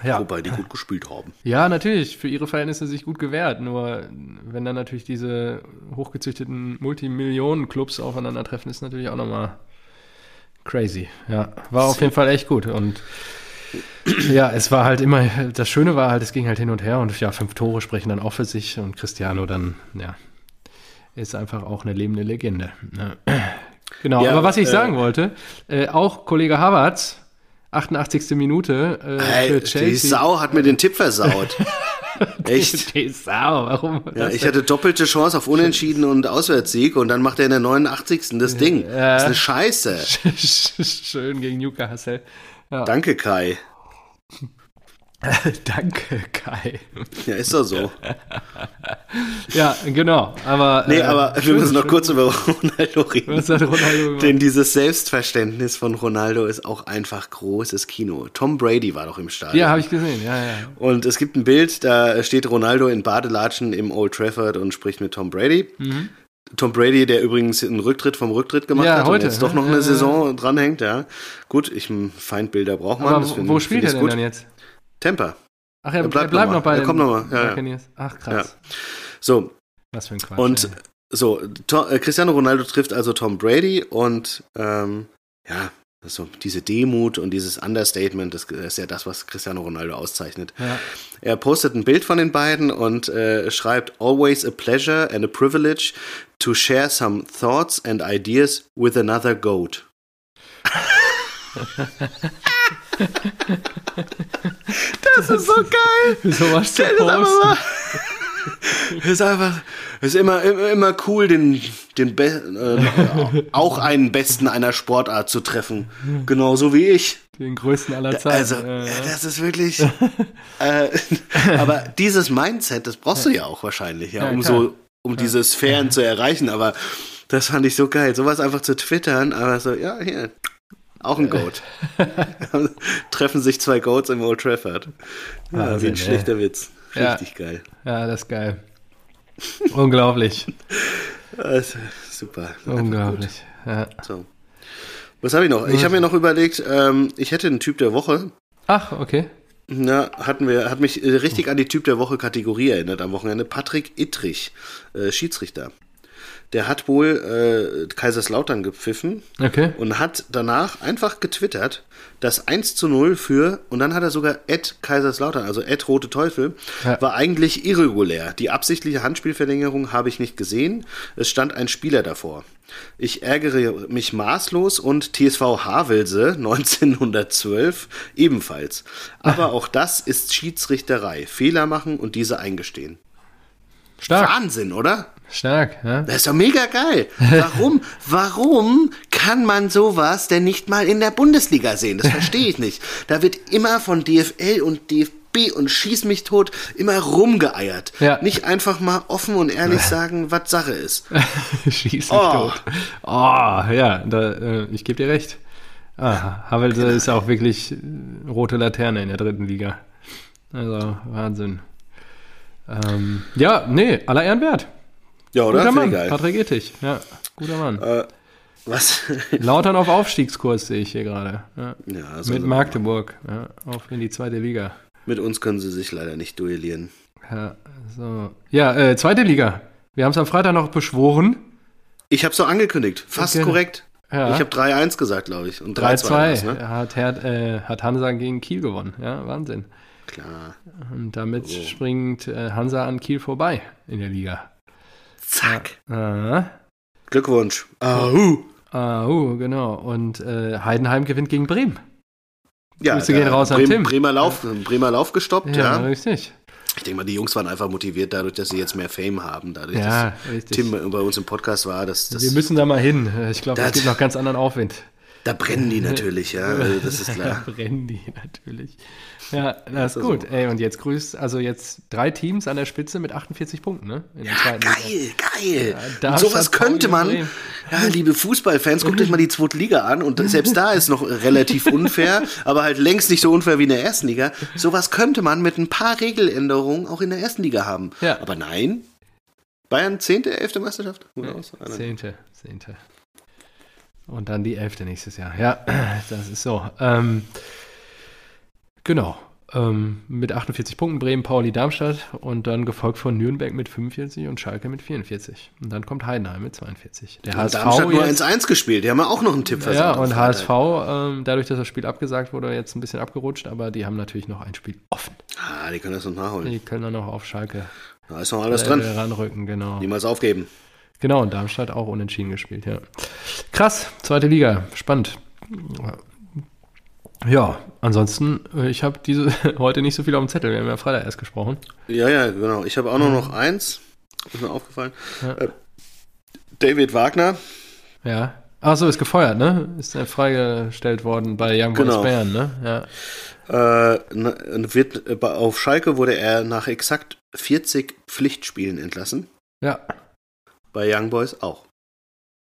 ja. Wobei die gut gespielt haben. Ja, natürlich, für ihre Verhältnisse sich gut gewährt. Nur wenn dann natürlich diese hochgezüchteten Multimillionen-Clubs aufeinandertreffen, ist natürlich auch nochmal crazy. Ja, war auf jeden Fall echt gut. Und ja, es war halt immer, das Schöne war halt, es ging halt hin und her und ja, fünf Tore sprechen dann auch für sich und Cristiano dann, ja, ist einfach auch eine lebende Legende. Genau, Ja, aber was ich äh, sagen wollte, äh, auch Kollege Havertz, 88. Minute äh, Hey, für die Chelsea. Sau hat mir den Tipp versaut. Echt? Die Sau, warum? Ja, ich hatte doppelte Chance auf Unentschieden und Auswärtssieg und dann macht er in der 89. das Ding. Ja. Das ist eine Scheiße. Schön gegen Newcastle. Ja. Danke, Kai. Danke, Kai. Ja, ist doch so. Ja, genau. Aber, Nee, äh, aber wir müssen noch kurz über Ronaldo reden. Ronaldo? Denn dieses Selbstverständnis von Ronaldo ist auch einfach großes Kino. Tom Brady war doch im Stadion. Ja, habe ich gesehen. Ja, ja. Und es gibt ein Bild, da steht Ronaldo in Badelatschen im Old Trafford und spricht mit Tom Brady. Tom Brady, der übrigens einen Rücktritt vom Rücktritt gemacht Mhm. Ja, hat heute, und jetzt doch noch ne? eine Saison dranhängt, ja. Gut, ich Feindbilder braucht man. Aber wo, find- wo spielt er denn gut. dann jetzt? Tampa. Ach, er, Er er bleibt bleibt, noch noch bei. Er kommt noch mal, ja, ja. Ach, krass. So, Was für ein Quatsch. und ey. so, to, äh, Cristiano Ronaldo trifft also Tom Brady und ähm, ja, das ist so diese Demut und dieses Understatement, das ist ja das, was Cristiano Ronaldo auszeichnet. Ja. Er postet ein Bild von den beiden und äh, schreibt Always a pleasure and a privilege to share some thoughts and ideas with another goat. das ist so geil. So was zu Das ist einfach, ist einfach, das ist immer, immer, cool, den, den Be äh, auch einen Besten einer Sportart zu treffen. Genauso wie ich. Den größten aller Zeiten. Also, Äh, das ist wirklich. äh, aber dieses Mindset, das brauchst du ja auch wahrscheinlich, ja, Ja, um so, um diese Sphären zu erreichen. Aber das fand ich so geil, sowas einfach zu twittern, aber so, ja, hier, auch ein Goat. Treffen sich zwei Goats im Old Trafford. Ja, Wahnsinn, wie ein ey. schlechter Witz. Ja. Richtig geil. ja, das ist geil. Unglaublich. Also, super. Unglaublich. Ja. So. Was habe ich noch? Ich habe mir noch überlegt, ähm, ich hätte einen Typ der Woche. Ach, okay. Na, hatten wir, hat mich äh, richtig an die Typ der Woche Kategorie erinnert am Wochenende. Patrick Ittrich, äh, Schiedsrichter. Der hat wohl äh, Kaiserslautern gepfiffen Okay. und hat danach einfach getwittert, das 1 zu 0 für, und dann hat er sogar Ed Kaiserslautern, also Ed Rote Teufel, Ja. war eigentlich irregulär. Die absichtliche Handspielverlängerung habe ich nicht gesehen. Es stand ein Spieler davor. Ich ärgere mich maßlos und TSV Havelse 1912 ebenfalls. Aber auch das ist Schiedsrichterei. Fehler machen und diese eingestehen. Stark. Wahnsinn, oder? Stark, ja. Das ist doch mega geil. Warum, warum kann man sowas denn nicht mal in der Bundesliga sehen? Das verstehe ich nicht. Da wird immer von DFL und DFB und schieß mich tot immer rumgeeiert. Ja. Nicht einfach mal offen und ehrlich sagen, was Sache ist. Schieß mich Oh. tot. Oh, ja, da, äh, ich gebe dir recht. Ah, Havelse ist auch wirklich rote Laterne in der dritten Liga. Also, Wahnsinn. Ähm, ja, nee, aller Ehren wert. Ja, oder? Guter Mann, geil. Patrick Ittig. Ja, guter Mann. Äh, Was? Lautern auf Aufstiegskurs sehe ich hier gerade. Ja. Ja, Mit Magdeburg, ja, auf in die zweite Liga. Mit uns können sie sich leider nicht duellieren. Ja, so. ja äh, zweite Liga. Wir haben es am Freitag noch beschworen. Ich habe so angekündigt. Fast Okay. korrekt. Ja. Ich habe 3-1 gesagt, glaube ich. Und 3-2 war's, 3-2 ne? hat, äh, hat Hansa gegen Kiel gewonnen. Ja, Wahnsinn. Klar. Und damit So. springt äh, Hansa an Kiel vorbei in der Liga. Zack. Ah, Glückwunsch. Ahu. ah, uh, genau. Und äh, Heidenheim gewinnt gegen Bremen. Ja, Grüße gehen raus an Bremen, Tim. Bremer Lauf, Bremer Lauf gestoppt, ja. richtig. Ich denke mal, die Jungs waren einfach motiviert dadurch, dass sie jetzt mehr Fame haben. Dadurch, Ja, dass richtig. Tim bei uns im Podcast war, dass das, Wir müssen da mal hin. Ich glaube, Das- es gibt noch ganz anderen Aufwind. Da brennen die natürlich, ja, also das ist klar. Da brennen die natürlich. Ja, das ist also gut. Also. Ey, und jetzt grüßt, also jetzt drei Teams an der Spitze mit 48 Punkten, ne? ja, geil, Liga. geil. Ja, und sowas könnte man, ja, liebe Fußballfans, guckt euch mal die zweite Liga an und selbst da ist noch relativ unfair, aber halt längst nicht so unfair wie in der ersten Liga. Sowas könnte man mit ein paar Regeländerungen auch in der ersten Liga haben. Ja. Aber nein. Bayern 10., 11. Meisterschaft? Who knows? 10. 10. Und dann die elfte nächstes Jahr. Ja, das ist so. Ähm, genau. Ähm, mit 48 Punkten Bremen, Pauli, Darmstadt und dann gefolgt von Nürnberg mit 45 und Schalke mit 44. Und dann kommt Heidenheim mit 42. Der Und HSV Darmstadt nur jetzt, 1-1 gespielt. Die haben ja auch noch einen Tipp ja, versaut. am und. HSV, ähm, dadurch, dass das Spiel abgesagt wurde, jetzt ein bisschen abgerutscht, aber die haben natürlich noch ein Spiel offen. Ah, die können das noch nachholen. Die können dann noch auf Schalke Da ist noch alles äh, dran. ranrücken, genau. Niemals aufgeben. Genau, und Darmstadt auch unentschieden gespielt, ja. Krass, zweite Liga, spannend. Ja, ansonsten, äh, ich habe diese heute nicht so viel auf dem Zettel. Wir haben ja Freitag erst gesprochen. Ja, ja, genau. Ich habe auch nur noch eins. Ist mir aufgefallen. Ja. Äh, David Wagner. Ja. Ach so, ist gefeuert, ne? Ist er freigestellt worden bei Young Boys Genau. Bern, ne? Ja. Äh, wird, äh, auf Schalke wurde er nach exakt 40 Pflichtspielen entlassen. Ja. Bei Young Boys auch.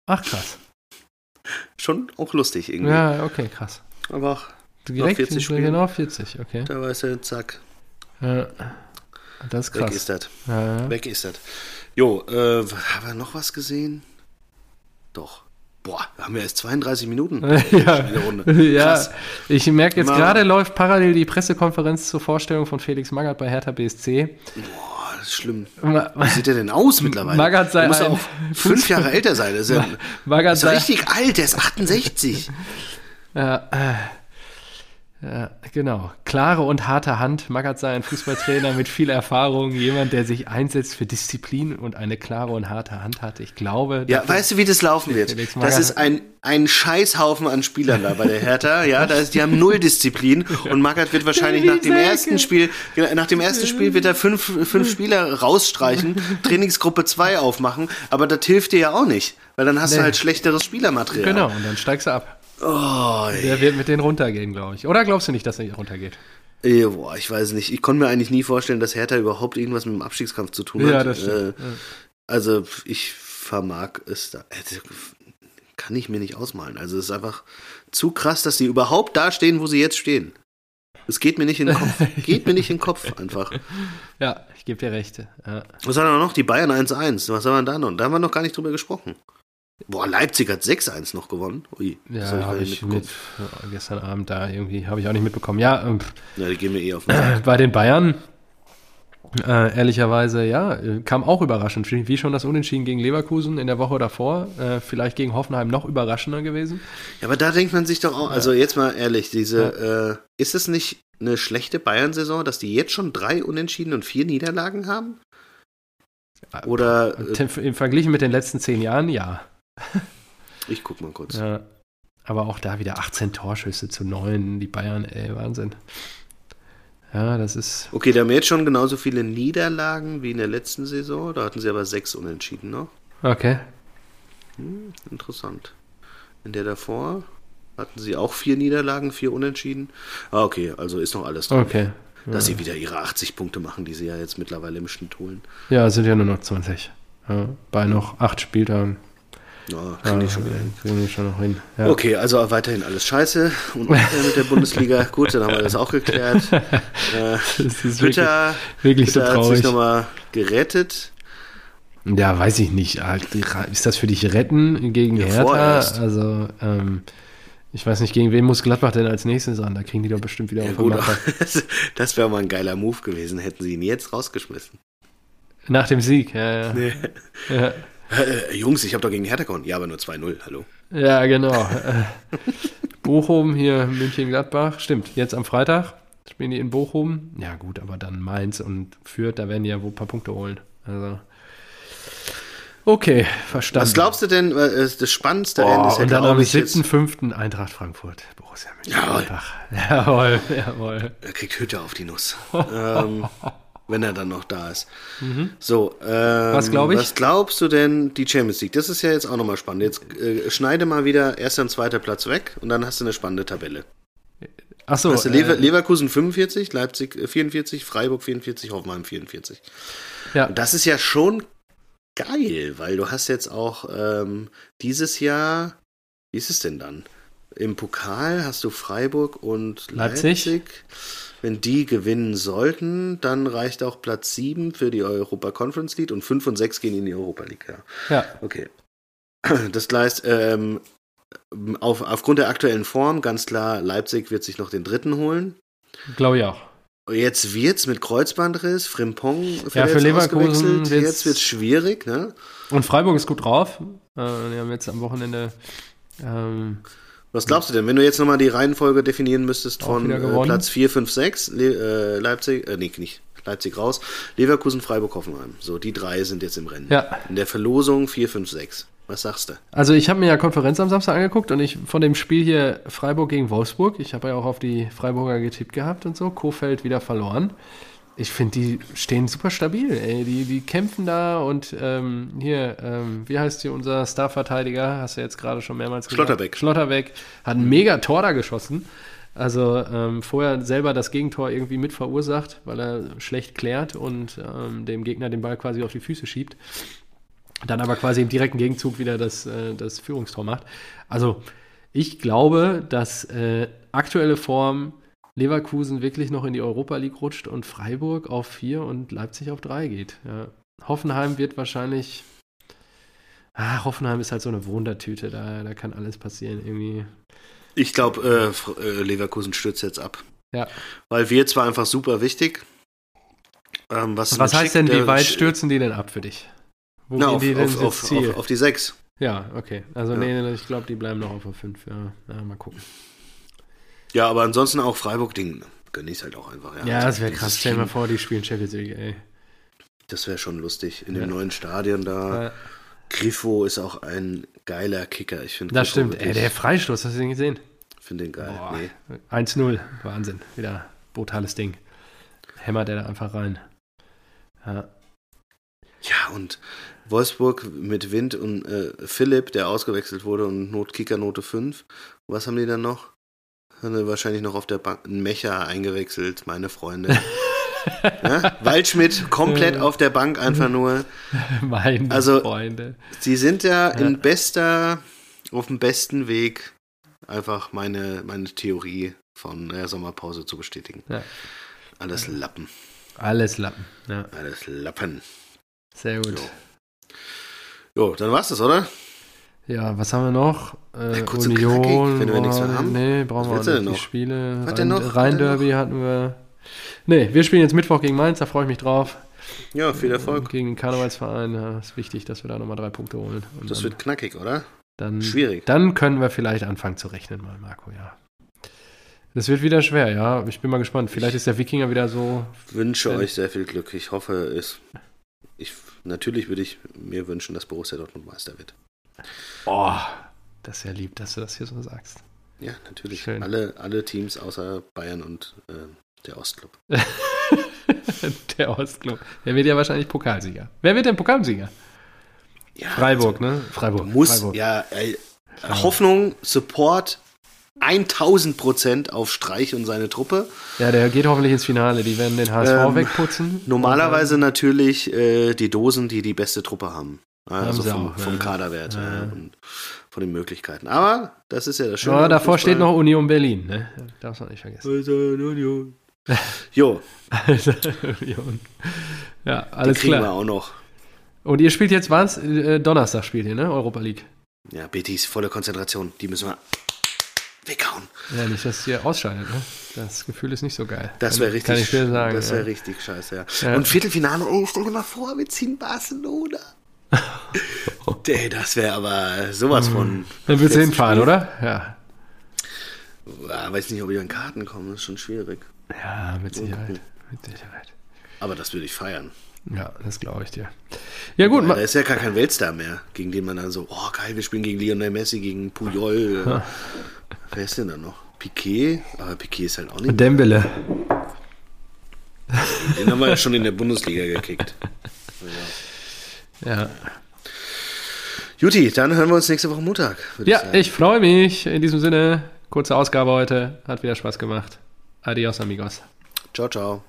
Ach, krass. Schon auch lustig irgendwie. Ja, okay, krass. Aber auch, Direkt 40 Spiele. Genau, 40, okay. da weiß er, zack, Ja. Das ist weg krass. ist das. Ja. Weg ist das. Jo, äh, haben wir noch was gesehen? Doch. Boah, haben wir erst 32 Minuten. ja. Ja, ich merke jetzt gerade läuft parallel die Pressekonferenz zur Vorstellung von Felix Magath bei Hertha BSC. Boah, das ist schlimm. Wie sieht der denn aus mittlerweile? Magath sei muss auch fünf Jahre älter sein. Das ist ja, ist richtig alt, der ist 68. Ja, äh, ja, genau. Klare und harte Hand. Magath sei ein Fußballtrainer mit viel Erfahrung, jemand, der sich einsetzt für Disziplin und eine klare und harte Hand hat. Ich glaube, Ja, weißt du, wie das laufen wird? Das ist ein, ein Scheißhaufen an Spielern da bei der Hertha. Ja, da ist, die haben null Disziplin und Magath wird wahrscheinlich nach dem ersten Spiel, genau, nach dem ersten Spiel wird er fünf, fünf Spieler rausstreichen, Trainingsgruppe 2 aufmachen, aber das hilft dir ja auch nicht, weil dann hast du Nee. halt schlechteres Spielermaterial. genau, und dann steigst du ab. Oh. Der wird mit denen runtergehen, glaube ich. Oder glaubst du nicht, dass er runtergeht? Ey, boah, ich weiß nicht. Ich konnte mir eigentlich nie vorstellen, dass Hertha überhaupt irgendwas mit dem Abstiegskampf zu tun hat. Ja, das stimmt. Äh, Also ich vermag es da. äh, Kann ich mir nicht ausmalen. Also es ist einfach zu krass, dass sie überhaupt da stehen, wo sie jetzt stehen. Es geht mir nicht in den Kopf. Geht mir nicht in den Kopf einfach. Ja, ich gebe dir recht. Ja. Was haben wir noch? Die Bayern 1-1. Was haben wir da noch? Da haben wir noch gar nicht drüber gesprochen. Boah, Leipzig hat 6-1 noch gewonnen. Ui, hab Ja, habe ich mitbekommen. mit ja, gestern Abend da irgendwie, habe ich auch nicht mitbekommen. Ja, ähm, Ja, die gehen mir eh auf den bei den Bayern, äh, ehrlicherweise, ja, kam auch überraschend. Wie schon das Unentschieden gegen Leverkusen in der Woche davor. Äh, vielleicht gegen Hoffenheim noch überraschender gewesen. Ja, aber da denkt man sich doch auch, also jetzt mal ehrlich, diese, äh, ist es nicht eine schlechte Bayern-Saison, dass die jetzt schon drei Unentschieden und vier Niederlagen haben? Oder, Im im Verglichen mit den letzten zehn Jahren, ja. Ich guck mal kurz. ja. Aber auch da wieder 18 Torschüsse zu 9, die Bayern, ey, Wahnsinn. Ja, das ist. Okay, die haben jetzt schon genauso viele Niederlagen wie in der letzten Saison, da hatten sie aber sechs Unentschieden noch. Okay. Interessant. In der davor hatten sie auch vier Niederlagen, vier Unentschieden. Ah, okay, also ist noch alles drin. Okay. Dass sie wieder ihre 80 Punkte machen, die sie ja jetzt mittlerweile im Schnitt holen. Ja, es sind ja nur noch 20. Ja, bei noch acht Spieltagen. Ja, kriegen die schon wieder hin. Kriegen die schon noch hin. Ja. Okay, also weiterhin alles scheiße und mit der Bundesliga. Gut, dann haben wir das auch geklärt. Äh, Das ist wirklich, Twitter, wirklich so Twitter hat sich traurig. nochmal gerettet. Ja, weiß ich nicht. Ist das für dich retten gegen ja, Hertha? Vorerst. Also, ähm, ich weiß nicht, gegen wen muss Gladbach denn als nächstes an? Da kriegen die doch bestimmt wieder ja, auf Das wäre mal ein geiler Move gewesen, hätten sie ihn jetzt rausgeschmissen. Nach dem Sieg, ja, ja. Nee. ja. Äh, Jungs, ich habe doch gegen Hertha gewonnen. Ja, aber nur 2-0, hallo. Ja, genau. Bochum hier, München-Gladbach. Stimmt, jetzt am Freitag spielen die in Bochum. Ja, gut, aber dann Mainz und Fürth, da werden die ja wohl ein paar Punkte holen. Also. Okay, verstanden. Was glaubst du denn, äh, das spannendste Rennen ist ja, Und dann am 7.5. Eintracht Frankfurt. Borussia Mönchengladbach. Jawohl. jawohl, jawohl. Er kriegt Hütte auf die Nuss. ähm, wenn er dann noch da ist. Mhm. So, ähm, was glaube ich? Was glaubst du denn, die Champions League? Das ist ja jetzt auch nochmal spannend. Jetzt äh, schneide mal wieder erster und zweiter Platz weg und dann hast du eine spannende Tabelle. Achso. Hast du Lever äh, Leverkusen 45, Leipzig 44, äh, Freiburg 44, Hoffenheim 44. Ja. Und das ist ja schon geil, weil du hast jetzt auch ähm, dieses Jahr, wie ist es denn dann? Im Pokal hast du Freiburg und Leipzig. Leipzig. Wenn die gewinnen sollten, dann reicht auch Platz 7 für die Europa Conference League und 5 und 6 gehen in die Europa League. Ja. ja. Okay. Das heißt, ähm, auf, aufgrund der aktuellen Form, ganz klar, Leipzig wird sich noch den dritten holen. Glaube ich auch. Jetzt wird's mit Kreuzbandriss, Frimpong ja, für Leverkusen Jetzt wird's schwierig, ne? Und Freiburg ist gut drauf. Äh, die haben jetzt am Wochenende. Ähm, Was glaubst du denn, wenn du jetzt nochmal die Reihenfolge definieren müsstest von äh, Platz 4, 5, 6, Le äh, Leipzig, äh, nee, nicht, Leipzig raus, Leverkusen, Freiburg, Hoffenheim. So, die drei sind jetzt im Rennen. Ja. In der Verlosung 4, 5, 6. Was sagst du? Also ich habe mir ja Konferenz am Samstag angeguckt und ich von dem Spiel hier Freiburg gegen Wolfsburg, ich habe ja auch auf die Freiburger getippt gehabt und so, Kofeld wieder verloren. Ich finde, die stehen super stabil, ey. Die, die kämpfen da und ähm, hier, ähm, wie heißt hier unser Starverteidiger? Hast du jetzt gerade schon mehrmals gesagt. Schlotterbeck. Schlotterbeck hat ein mega Tor da geschossen. Also ähm, vorher selber das Gegentor irgendwie mit verursacht, weil er schlecht klärt und ähm, dem Gegner den Ball quasi auf die Füße schiebt dann aber quasi im direkten Gegenzug wieder das, äh, das Führungstor macht. Also ich glaube, dass äh, aktuelle Form Leverkusen wirklich noch in die Europa League rutscht und Freiburg auf 4 und Leipzig auf 3 geht. Ja. Hoffenheim wird wahrscheinlich. Ah, Hoffenheim ist halt so eine Wundertüte, da, da kann alles passieren irgendwie. Ich glaube, äh, äh, Leverkusen stürzt jetzt ab. Ja. Weil wir zwar einfach super wichtig. Ähm, was was heißt denn, wie weit stürzen die denn ab für dich? Wo Na, auf, die denn auf, auf, auf, auf, die 6. Ja, okay. Also ja. nee, ich glaube, die bleiben noch auf der 5. Ja. ja, mal gucken. Ja, aber ansonsten auch Freiburg-Ding gönne ich halt auch einfach. Ja, ja das wäre krass. Stell dir mal vor, die spielen Champions League, ey. Das wäre schon lustig. In dem neuen Stadion da. Ja. Griffo ist auch ein geiler Kicker. Ich finde Das Griffo stimmt. Ey, der Freistoß, hast du den gesehen? Finde den geil. Nee. 1-0. Wahnsinn. Wieder brutales Ding. Hämmert er da einfach rein. Ja. Ja, und Wolfsburg mit Wind und äh, Philipp, der ausgewechselt wurde und Not Kickernote 5. Was haben die dann noch? Die wahrscheinlich noch auf der Bank einen Mecher eingewechselt, meine Freunde. ja? Waldschmidt komplett auf der Bank einfach nur. Meine also, Freunde. Sie sind ja, ja, in bester, auf dem besten Weg, einfach meine, meine Theorie von der Sommerpause zu bestätigen. Ja. Alles Lappen. Alles Lappen. Ja. Alles Lappen. Sehr gut. Jo. Jo, dann war's das, oder? Ja, was haben wir noch? Äh, ja, Union, knackig, wenn wir nichts mehr haben. Nee, brauchen wir nicht. Die Spiele. Was Rhein, denn noch? Rhein-Derby hatten wir. Nee, wir spielen jetzt Mittwoch gegen Mainz, da freue ich mich drauf. Ja, viel Erfolg. Gegen den Karnevalsverein, ja, ist wichtig, dass wir da nochmal drei Punkte holen. Und das wird knackig, oder? Dann, Schwierig. Dann können wir vielleicht anfangen zu rechnen mal, Marco, ja. Das wird wieder schwer, ja. Ich bin mal gespannt. Vielleicht ist der Wikinger wieder so. Ich wünsche euch sehr viel Glück. Ich hoffe, es. Ich natürlich würde ich mir wünschen, dass Borussia Dortmund Meister wird. Oh, das ist ja lieb, dass du das hier so sagst. Ja, natürlich. Alle, alle Teams außer Bayern und äh, der Ostclub. der Ostclub. Der wird ja wahrscheinlich Pokalsieger. Wer wird denn Pokalsieger? Ja, Freiburg, also, ne? Freiburg. Muss, Freiburg. ja, äh, Hoffnung, Support, 1000 Prozent auf Streich und seine Truppe. Ja, der geht hoffentlich ins Finale. Die werden den HSV ähm, wegputzen. Normalerweise natürlich äh, die Dosen, die die beste Truppe haben. Also vom, vom. Kaderwert ja. und von den Möglichkeiten. Aber das ist ja das Schöne. Aber davor steht noch Union Berlin, ne? Darfst du nicht vergessen. Also Union. jo. Also Union. Ja, alles die kriegen klar. wir auch noch. Und ihr spielt jetzt, was? Äh, Donnerstag spielt ihr, ne? Europa League. Ja, Betis, volle Konzentration. Die müssen wir weghauen. Ja, nicht, dass ihr ausscheidet, ne? Das Gefühl ist nicht so geil. Das wäre richtig, Kann ich dir sagen. das wäre ja. richtig scheiße, ja. Ja. Und Viertelfinale, ey, stell dir mal vor, wir ziehen Barcelona. Ey, das wäre aber sowas von. Dann willst du hinfahren, oder? Ja. Ja, weiß nicht, ob ich an Karten komme, das ist schon schwierig. Ja, mit Sicherheit. Mit Sicherheit. Aber das würde ich feiern. Ja, das glaube ich dir. Ja, gut. Da ist ja gar kein Weltstar mehr, gegen den man dann so, oh geil, wir spielen gegen Lionel Messi, gegen Puyol. Wer ist denn da noch? Piquet? Aber Piquet ist halt auch nicht. Dembele. Den haben wir ja schon in der Bundesliga gekickt. Ja. Juti, dann hören wir uns nächste Woche Montag. Ja, sagen. ich freue mich. In diesem Sinne, kurze Ausgabe heute. Hat wieder Spaß gemacht. Adios, amigos. Ciao, ciao.